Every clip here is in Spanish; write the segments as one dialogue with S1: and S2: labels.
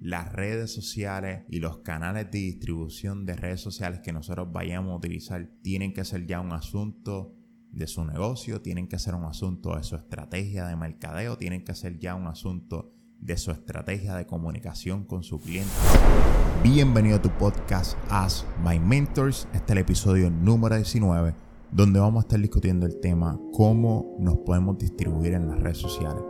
S1: las redes sociales y los canales de distribución de redes sociales que nosotros vayamos a utilizar tienen que ser ya un asunto de su negocio, tienen que ser un asunto de su estrategia de mercadeo, tienen que ser ya un asunto de su estrategia de comunicación con su cliente. Bienvenido a tu podcast As My Mentors. Este es el episodio número 19, donde vamos a estar discutiendo el tema cómo nos podemos distribuir en las redes sociales.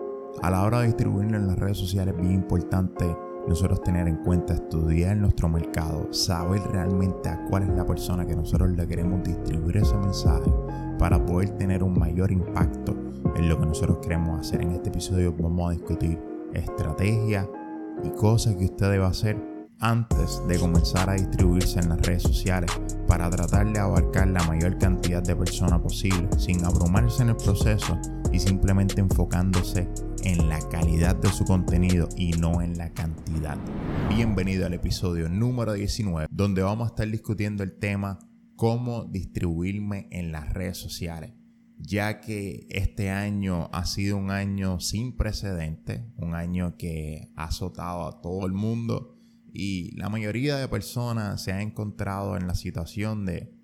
S1: A la hora de distribuirnos en las redes sociales es bien importante nosotros tener en cuenta, estudiar nuestro mercado, saber realmente a cuál es la persona que nosotros le queremos distribuir ese mensaje para poder tener un mayor impacto en lo que nosotros queremos hacer. En este episodio vamos a discutir estrategia y cosas que usted debe hacer antes de comenzar a distribuirse en las redes sociales para tratar de abarcar la mayor cantidad de personas posible sin abrumarse en el proceso y simplemente enfocándose en la calidad de su contenido y no en la cantidad. Bienvenido al episodio número 19 donde vamos a estar discutiendo el tema cómo distribuirme en las redes sociales ya que este año ha sido un año sin precedentes, un año que ha azotado a todo el mundo y la mayoría de personas se ha encontrado en la situación de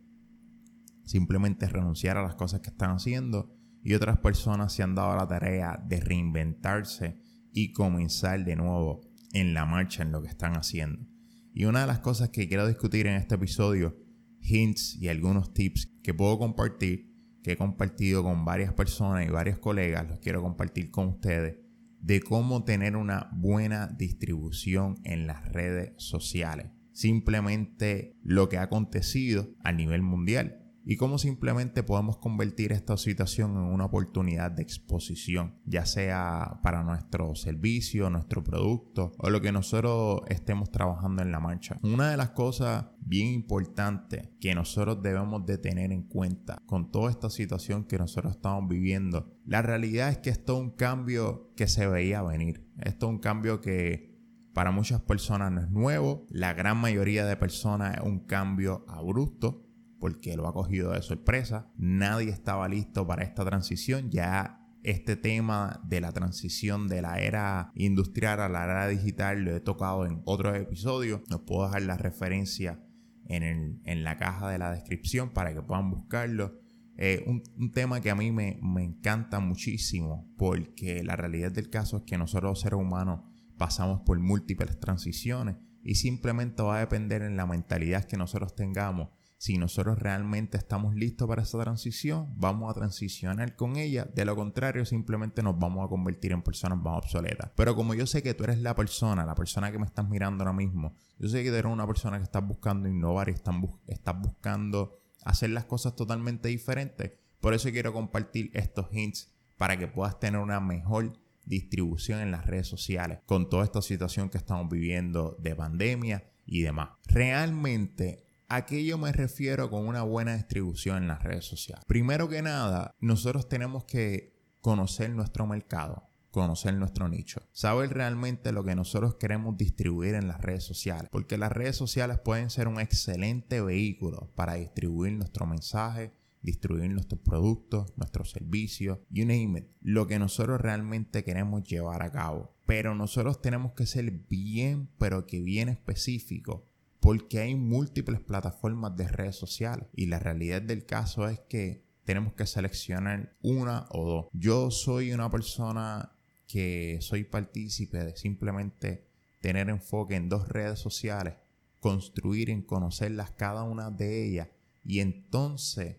S1: simplemente renunciar a las cosas que están haciendo y otras personas se han dado la tarea de reinventarse y comenzar de nuevo en la marcha en lo que están haciendo. Y una de las cosas que quiero discutir en este episodio, hints y algunos tips que puedo compartir, que he compartido con varias personas y varios colegas, los quiero compartir con ustedes, de cómo tener una buena distribución en las redes sociales. Simplemente lo que ha acontecido a nivel mundial y cómo simplemente podemos convertir esta situación en una oportunidad de exposición, ya sea para nuestro servicio, nuestro producto o lo que nosotros estemos trabajando en la marcha. Una de las cosas bien importantes que nosotros debemos de tener en cuenta con toda esta situación que nosotros estamos viviendo, la realidad es que esto es un cambio que se veía venir. Esto es un cambio que para muchas personas no es nuevo, la gran mayoría de personas es un cambio abrupto porque lo ha cogido de sorpresa. Nadie estaba listo para esta transición. Ya este tema de la transición de la era industrial a la era digital lo he tocado en otros episodios. Nos puedo dejar la referencia en, la caja de la descripción para que puedan buscarlo. Eh, un, tema que a mí me, me encanta muchísimo porque la realidad del caso es que nosotros seres humanos pasamos por múltiples transiciones y simplemente va a depender en la mentalidad que nosotros tengamos si nosotros realmente estamos listos para esa transición, vamos a transicionar con ella. De lo contrario, simplemente nos vamos a convertir en personas más obsoletas. Pero como yo sé que tú eres la persona, la persona que me estás mirando ahora mismo, yo sé que tú eres una persona que estás buscando innovar y estás buscando hacer las cosas totalmente diferentes. Por eso quiero compartir estos hints para que puedas tener una mejor distribución en las redes sociales con toda esta situación que estamos viviendo de pandemia y demás. Realmente ¿A me refiero con una buena distribución en las redes sociales? Primero que nada, nosotros tenemos que conocer nuestro mercado, conocer nuestro nicho, saber realmente lo que nosotros queremos distribuir en las redes sociales, porque las redes sociales pueden ser un excelente vehículo para distribuir nuestro mensaje, distribuir nuestros productos, nuestros servicios, you name it, lo que nosotros realmente queremos llevar a cabo. Pero nosotros tenemos que ser bien, pero que bien específicos porque hay múltiples plataformas de redes sociales y la realidad del caso es que tenemos que seleccionar una o dos. Yo soy una persona que soy partícipe de simplemente tener enfoque en dos redes sociales, construir en conocerlas cada una de ellas y entonces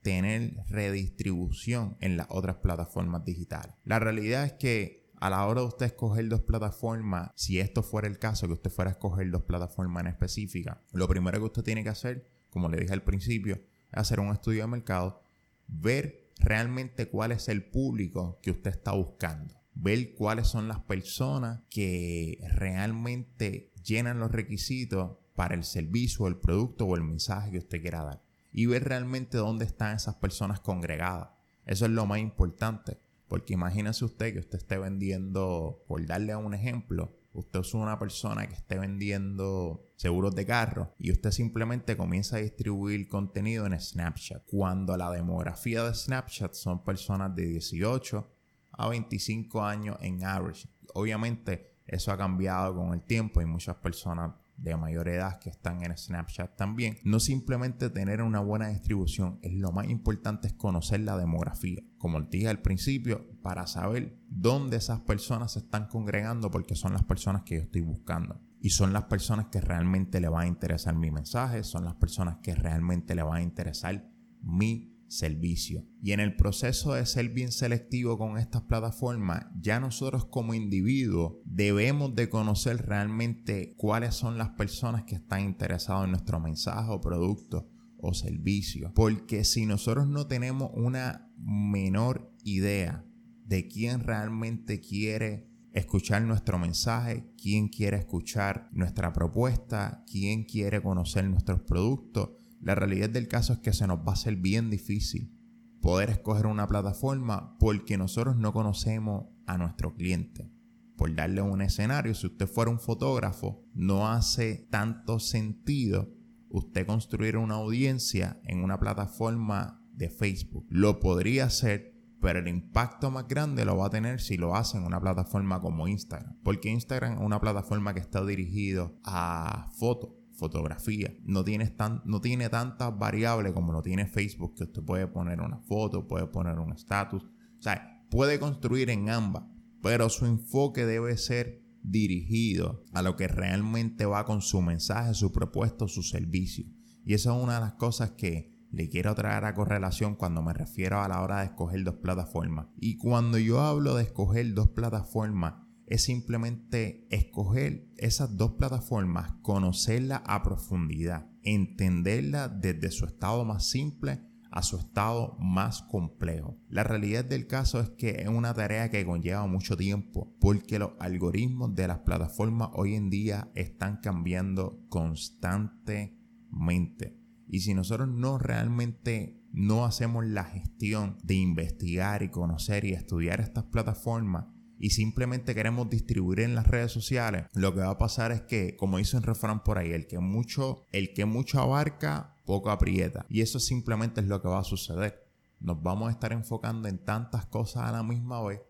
S1: tener redistribución en las otras plataformas digitales. La realidad es que a la hora de usted escoger dos plataformas, si esto fuera el caso, que usted fuera a escoger dos plataformas en específica, lo primero que usted tiene que hacer, como le dije al principio, es hacer un estudio de mercado, ver realmente cuál es el público que usted está buscando, ver cuáles son las personas que realmente llenan los requisitos para el servicio, el producto o el mensaje que usted quiera dar y ver realmente dónde están esas personas congregadas. Eso es lo más importante. Porque imagínese usted que usted esté vendiendo, por darle un ejemplo, usted es una persona que esté vendiendo seguros de carro y usted simplemente comienza a distribuir contenido en Snapchat. Cuando la demografía de Snapchat son personas de 18 a 25 años en average. Obviamente Eso ha cambiado con el tiempo y muchas personas de mayor edad que están en Snapchat también. No simplemente tener una buena distribución, es lo más importante es conocer la demografía. Como dije al principio, para saber dónde esas personas se están congregando porque son las personas que yo estoy buscando. Y son las personas que realmente le va a interesar mi mensaje, son las personas que realmente le va a interesar mi servicio. Y en el proceso de ser bien selectivo con estas plataformas, ya nosotros como individuos debemos de conocer realmente cuáles son las personas que están interesadas en nuestro mensaje o producto o servicio. Porque si nosotros no tenemos una menor idea de quién realmente quiere escuchar nuestro mensaje, quién quiere escuchar nuestra propuesta, quién quiere conocer nuestros productos, la realidad del caso es que se nos va a hacer bien difícil poder escoger una plataforma porque nosotros no conocemos a nuestro cliente. Por darle un escenario, si usted fuera un fotógrafo, no hace tanto sentido usted construir una audiencia en una plataforma de Facebook. Lo podría hacer, pero el impacto más grande lo va a tener si lo hace en una plataforma como Instagram. Porque Instagram es una plataforma que está dirigido a fotos fotografía. No, tan, no tiene tantas variables como lo tiene Facebook, que usted puede poner una foto, puede poner un estatus. O sea, puede construir en ambas, pero su enfoque debe ser dirigido a lo que realmente va con su mensaje, su propuesto, su servicio. Y esa es una de las cosas que le quiero traer a correlación cuando me refiero a la hora de escoger dos plataformas. Y cuando yo hablo de escoger dos plataformas, es simplemente escoger esas dos plataformas, conocerla a profundidad, entenderla desde su estado más simple a su estado más complejo. La realidad del caso es que es una tarea que conlleva mucho tiempo porque los algoritmos de las plataformas hoy en día están cambiando constantemente. Y si nosotros no realmente no hacemos la gestión de investigar y conocer y estudiar estas plataformas, y simplemente queremos distribuir en las redes sociales, lo que va a pasar es que, como dice un refrán por ahí, el que mucho, el que mucho abarca, poco aprieta. Y eso simplemente es lo que va a suceder. Nos vamos a estar enfocando en tantas cosas a la misma vez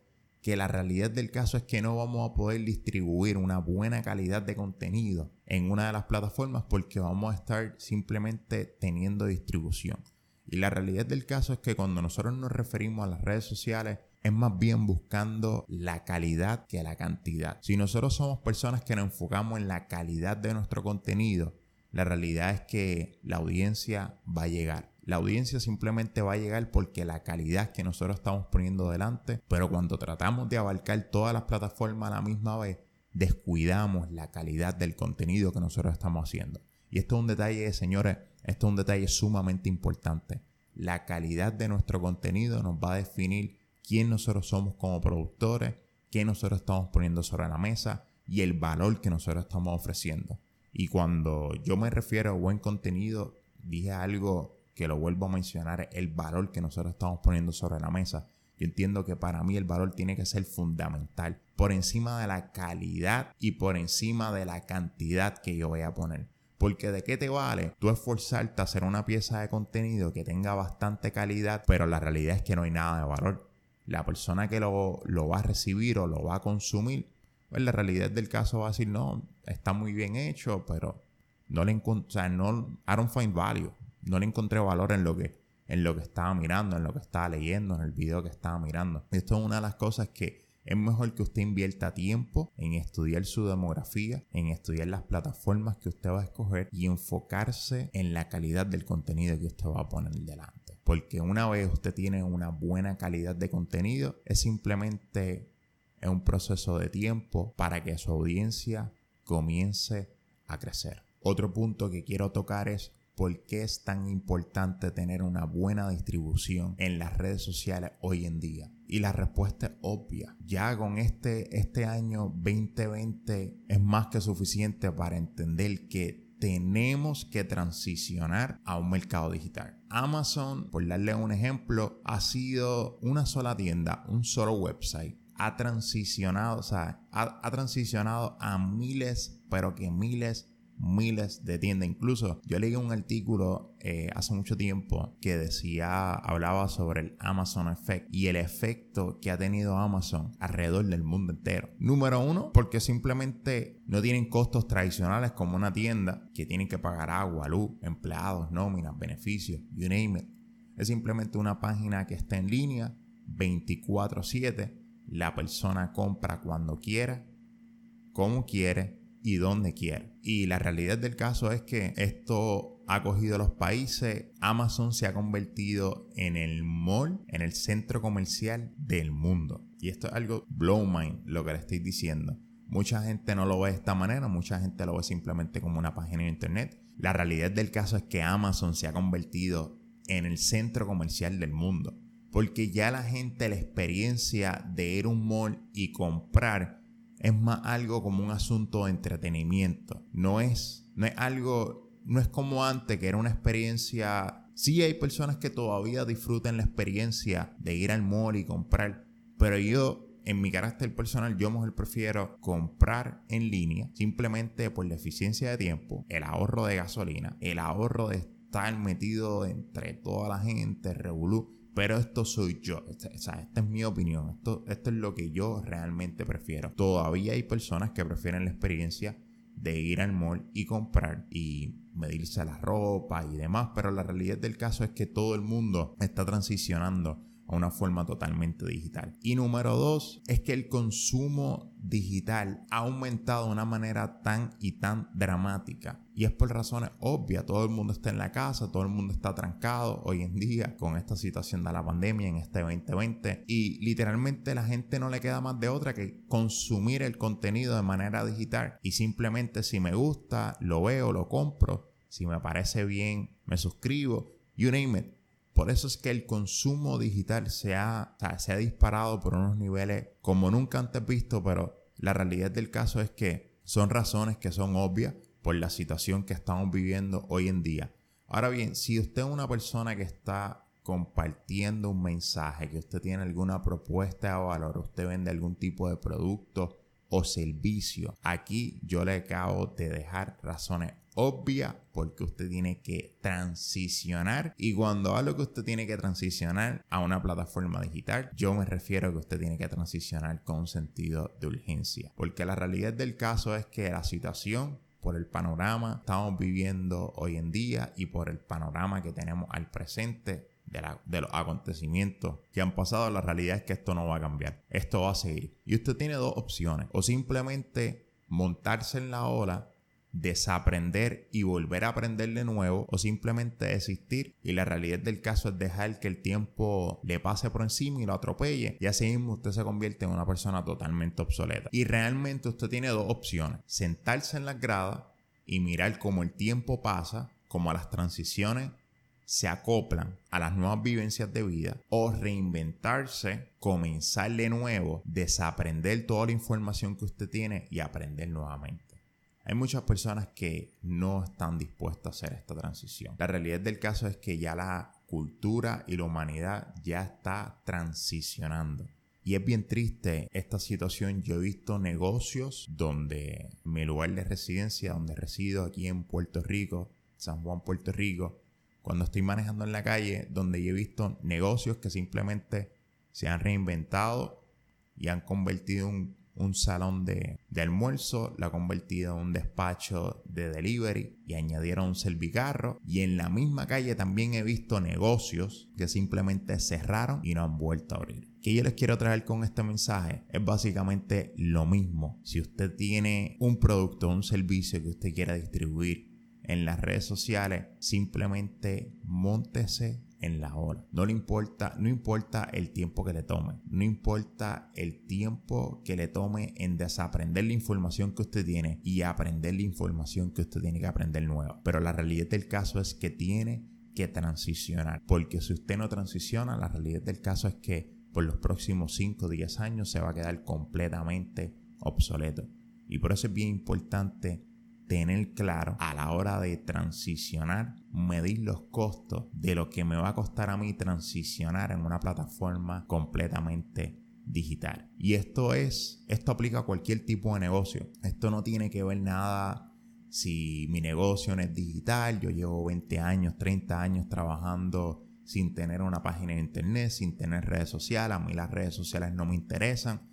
S1: que la realidad del caso es que no vamos a poder distribuir una buena calidad de contenido en una de las plataformas porque vamos a estar simplemente teniendo distribución. Y la realidad del caso es que cuando nosotros nos referimos a las redes sociales, es más bien buscando la calidad que la cantidad. Si nosotros somos personas que nos enfocamos en la calidad de nuestro contenido, la realidad es que la audiencia va a llegar. La audiencia simplemente va a llegar porque la calidad que nosotros estamos poniendo delante, pero cuando tratamos de abarcar todas las plataformas a la misma vez, descuidamos la calidad del contenido que nosotros estamos haciendo. Y esto es un detalle, señores, esto es un detalle sumamente importante. La calidad de nuestro contenido nos va a definir quién nosotros somos como productores, qué nosotros estamos poniendo sobre la mesa y el valor que nosotros estamos ofreciendo. Y cuando yo me refiero a buen contenido, dije algo que lo vuelvo a mencionar, el valor que nosotros estamos poniendo sobre la mesa. Yo entiendo que para mí el valor tiene que ser fundamental, por encima de la calidad y por encima de la cantidad que yo voy a poner. Porque de qué te vale tú esforzarte a hacer una pieza de contenido que tenga bastante calidad, pero la realidad es que no hay nada de valor la persona que lo, va a recibir o lo va a consumir, pues la realidad del caso va a decir, no, está muy bien hecho, pero no le encontré, no, I don't find value. No le encontré valor en lo que, en lo que estaba mirando, en lo que estaba leyendo, en el video que estaba mirando. Esto es una de las cosas que es mejor que usted invierta tiempo en estudiar su demografía, en estudiar las plataformas que usted va a escoger y enfocarse en la calidad del contenido que usted va a poner delante. Porque una vez usted tiene una buena calidad de contenido, es simplemente un proceso de tiempo para que su audiencia comience a crecer. Otro punto que quiero tocar es por qué es tan importante tener una buena distribución en las redes sociales hoy en día. Y la respuesta es obvia. Ya con este, este año 2020 es más que suficiente para entender que tenemos que transicionar a un mercado digital. Amazon, por darle un ejemplo, ha sido una sola tienda, un solo website. Ha transicionado, o sea, ha, transicionado a miles, pero que miles miles de tiendas. Incluso yo leí un artículo eh, hace mucho tiempo que decía, hablaba sobre el Amazon Effect y el efecto que ha tenido Amazon alrededor del mundo entero. Número uno, porque simplemente no tienen costos tradicionales como una tienda que tienen que pagar agua, luz, empleados, nóminas, beneficios, you name it. Es simplemente una página que está en línea 24/7. La persona compra cuando quiera, como quiere y donde quiere. Y la realidad del caso es que esto ha cogido los países. Amazon se ha convertido en el mall, en el centro comercial del mundo. Y esto es algo blow mind, lo que le estoy diciendo. Mucha gente no lo ve de esta manera, mucha gente lo ve simplemente como una página de internet. La realidad del caso es que Amazon se ha convertido en el centro comercial del mundo. Porque ya la gente, la experiencia de ir a un mall y comprar es más algo como un asunto de entretenimiento. No es, no es algo, no es como antes que era una experiencia. Sí hay personas que todavía disfrutan la experiencia de ir al mall y comprar, pero yo en mi carácter personal, yo mejor prefiero comprar en línea simplemente por la eficiencia de tiempo, el ahorro de gasolina, el ahorro de estar metido entre toda la gente, revolú. Pero esto soy yo, esta, esta es mi opinión, esto, esto es lo que yo realmente prefiero. Todavía hay personas que prefieren la experiencia de ir al mall y comprar y medirse la ropa y demás, pero la realidad del caso es que todo el mundo está transicionando a una forma totalmente digital. Y número dos es que el consumo digital ha aumentado de una manera tan y tan dramática. Y es por razones obvias. Todo el mundo está en la casa, todo el mundo está trancado hoy en día con esta situación de la pandemia en este 2020. Y literalmente la gente no le queda más de otra que consumir el contenido de manera digital. Y simplemente si me gusta, lo veo, lo compro. Si me parece bien, me suscribo. You name it por eso es que el consumo digital se ha, se ha disparado por unos niveles como nunca antes visto, pero la realidad del caso es que son razones que son obvias por la situación que estamos viviendo hoy en día. Ahora bien, si usted es una persona que está compartiendo un mensaje, que usted tiene alguna propuesta de valor, usted vende algún tipo de producto o servicio, aquí yo le acabo de dejar razones obvia porque usted tiene que transicionar. Y cuando hablo que usted tiene que transicionar a una plataforma digital, yo me refiero a que usted tiene que transicionar con sentido de urgencia, porque la realidad del caso es que la situación por el panorama estamos viviendo hoy en día y por el panorama que tenemos al presente de, los acontecimientos que han pasado, la realidad es que esto no va a cambiar. Esto va a seguir. Y usted tiene dos opciones. O simplemente montarse en la ola desaprender y volver a aprender de nuevo o simplemente desistir y la realidad del caso es dejar que el tiempo le pase por encima y lo atropelle y así mismo usted se convierte en una persona totalmente obsoleta y realmente usted tiene dos opciones sentarse en las gradas y mirar cómo el tiempo pasa como las transiciones se acoplan a las nuevas vivencias de vida o reinventarse, comenzar de nuevo, desaprender toda la información que usted tiene y aprender nuevamente. Hay muchas personas que no están dispuestas a hacer esta transición. La realidad del caso es que ya la cultura y la humanidad ya está transicionando. Y es bien triste esta situación. Yo he visto negocios donde mi lugar de residencia, donde resido aquí en Puerto Rico, San Juan, Puerto Rico, cuando estoy manejando en la calle, donde yo he visto negocios que simplemente se han reinventado y han convertido un un salón de, almuerzo, la ha convertido en un despacho de delivery y añadieron un servicarro. Y en la misma calle también he visto negocios que simplemente cerraron y no han vuelto a abrir. ¿Qué yo les quiero traer con este mensaje? Es básicamente lo mismo. Si usted tiene un producto o un servicio que usted quiera distribuir en las redes sociales, simplemente montese en la hora. No le importa, no importa el tiempo que le tome, no importa el tiempo que le tome en desaprender la información que usted tiene y aprender la información que usted tiene que aprender nueva. Pero la realidad del caso es que tiene que transicionar, porque si usted no transiciona, la realidad del caso es que por los próximos 5 o 10 años se va a quedar completamente obsoleto. Y por eso es bien importante tener claro a la hora de transicionar, medir los costos de lo que me va a costar a mí transicionar en una plataforma completamente digital. Y esto es, esto aplica a cualquier tipo de negocio. Esto no tiene que ver nada si mi negocio no es digital, yo llevo 20 años, 30 años trabajando sin tener una página de internet, sin tener redes sociales, a mí las redes sociales no me interesan.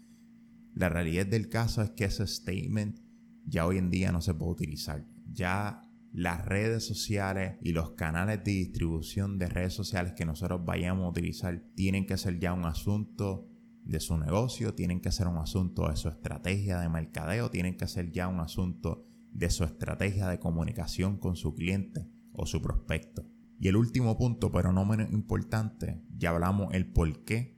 S1: La realidad del caso es que ese statement ya hoy en día no se puede utilizar. Ya las redes sociales y los canales de distribución de redes sociales que nosotros vayamos a utilizar tienen que ser ya un asunto de su negocio, tienen que ser un asunto de su estrategia de mercadeo, tienen que ser ya un asunto de su estrategia de comunicación con su cliente o su prospecto. Y el último punto, pero no menos importante, ya hablamos el por qué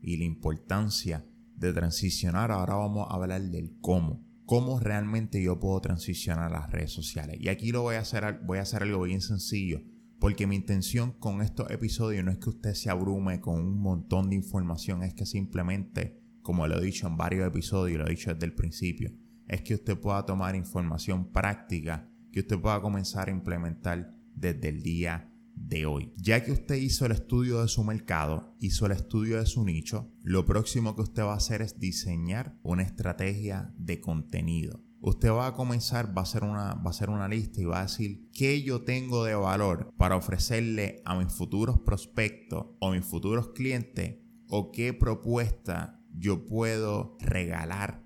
S1: y la importancia de transicionar. Ahora vamos a hablar del cómo. Cómo realmente yo puedo transicionar a las redes sociales. Y aquí lo voy a hacer, voy a hacer algo bien sencillo. Porque mi intención con estos episodios no es que usted se abrume con un montón de información, es que simplemente, como lo he dicho en varios episodios, lo he dicho desde el principio, es que usted pueda tomar información práctica que usted pueda comenzar a implementar desde el día de hoy. Ya que usted hizo el estudio de su mercado, hizo el estudio de su nicho, lo próximo que usted va a hacer es diseñar una estrategia de contenido. Usted va a comenzar, va a hacer una, va a hacer una lista y va a decir qué yo tengo de valor para ofrecerle a mis futuros prospectos o mis futuros clientes o qué propuesta yo puedo regalar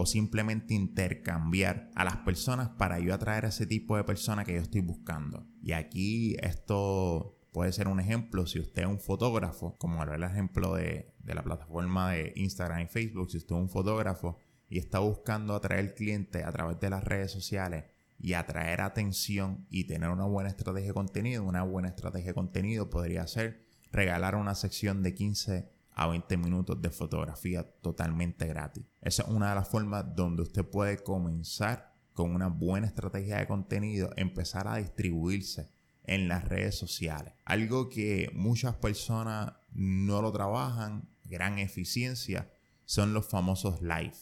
S1: o simplemente intercambiar a las personas para yo atraer a ese tipo de personas que yo estoy buscando. Y aquí esto puede ser un ejemplo si usted es un fotógrafo, como el ejemplo de, de la plataforma de Instagram y Facebook, si usted es un fotógrafo y está buscando atraer clientes a través de las redes sociales y atraer atención y tener una buena estrategia de contenido, una buena estrategia de contenido podría ser regalar una sección de 15 a 20 minutos de fotografía totalmente gratis. Esa es una de las formas donde usted puede comenzar con una buena estrategia de contenido, empezar a distribuirse en las redes sociales. Algo que muchas personas no lo trabajan, gran eficiencia, son los famosos live,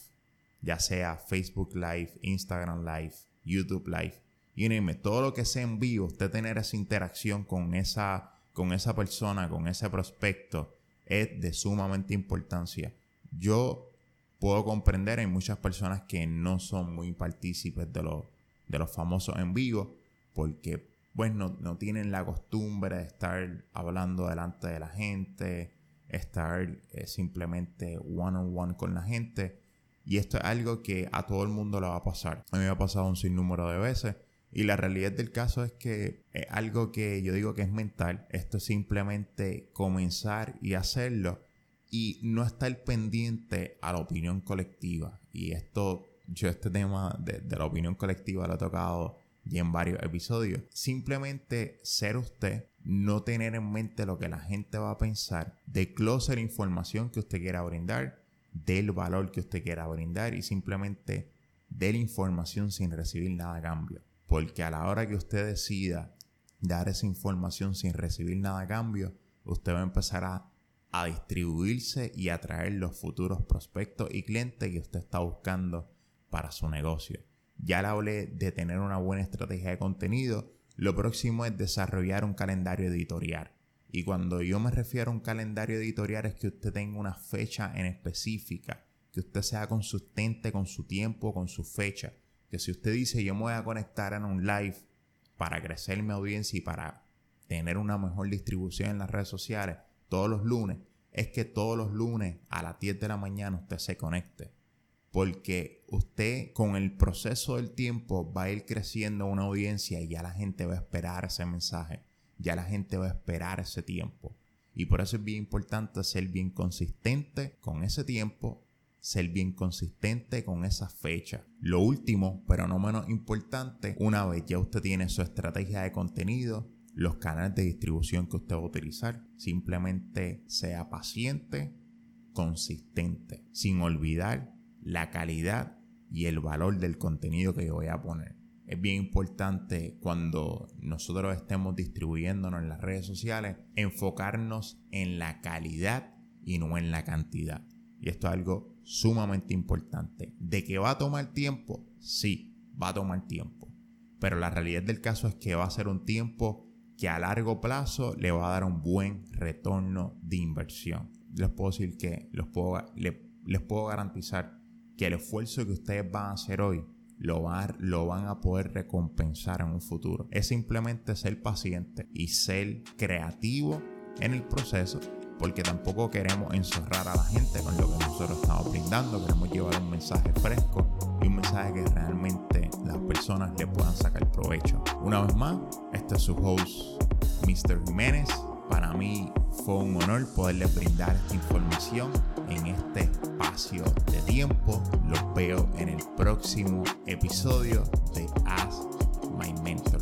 S1: ya sea Facebook Live, Instagram Live, YouTube Live, y name todo lo que sea en vivo, usted tener esa interacción con esa, con esa persona, con ese prospecto, es de sumamente importancia. Yo puedo comprender, hay muchas personas que no son muy partícipes de, los, de los famosos en vivo porque pues no, tienen la costumbre de estar hablando delante de la gente, estar eh, simplemente one on one con la gente. Y esto es algo que a todo el mundo le va a pasar. A mí me ha pasado un sinnúmero de veces. Y la realidad del caso es que es algo que yo digo que es mental. Esto es simplemente comenzar y hacerlo y no estar pendiente a la opinión colectiva. Y esto, yo este tema de, la opinión colectiva lo he tocado ya en varios episodios. Simplemente ser usted, no tener en mente lo que la gente va a pensar, de la información que usted quiera brindar, del valor que usted quiera brindar y simplemente de la información sin recibir nada a cambio. Porque a la hora que usted decida dar esa información sin recibir nada a cambio, usted va a empezar a, distribuirse y atraer los futuros prospectos y clientes que usted está buscando para su negocio. Ya le hablé de tener una buena estrategia de contenido. Lo próximo es desarrollar un calendario editorial. Y cuando yo me refiero a un calendario editorial es que usted tenga una fecha en específica, que usted sea consistente con su tiempo, con su fecha que si usted dice yo me voy a conectar en un live para crecer mi audiencia y para tener una mejor distribución en las redes sociales todos los lunes, es que todos los lunes a las 10 de la mañana usted se conecte. Porque usted con el proceso del tiempo va a ir creciendo una audiencia y ya la gente va a esperar ese mensaje, ya la gente va a esperar ese tiempo. Y por eso es bien importante ser bien consistente con ese tiempo ser bien consistente con esa fecha. Lo último, pero no menos importante, una vez ya usted tiene su estrategia de contenido, los canales de distribución que usted va a utilizar, simplemente sea paciente, consistente, sin olvidar la calidad y el valor del contenido que yo voy a poner. Es bien importante cuando nosotros estemos distribuyéndonos en las redes sociales, enfocarnos en la calidad y no en la cantidad. Y esto es algo sumamente importante. ¿De que va a tomar tiempo? Sí, va a tomar tiempo. Pero la realidad del caso es que va a ser un tiempo que a largo plazo le va a dar un buen retorno de inversión. Les puedo decir que puedo, les puedo garantizar que el esfuerzo que ustedes van a hacer hoy lo, lo van a poder recompensar en un futuro. Es simplemente ser paciente y ser creativo en el proceso porque tampoco queremos enzorrar a la gente con lo que nosotros estamos brindando, queremos llevar un mensaje fresco y un mensaje que realmente las personas le puedan sacar provecho. Una vez más, este es su host, Mr. Jiménez. Para mí fue un honor poderles brindar información en este espacio de tiempo. Los veo en el próximo episodio de Ask My Mentor.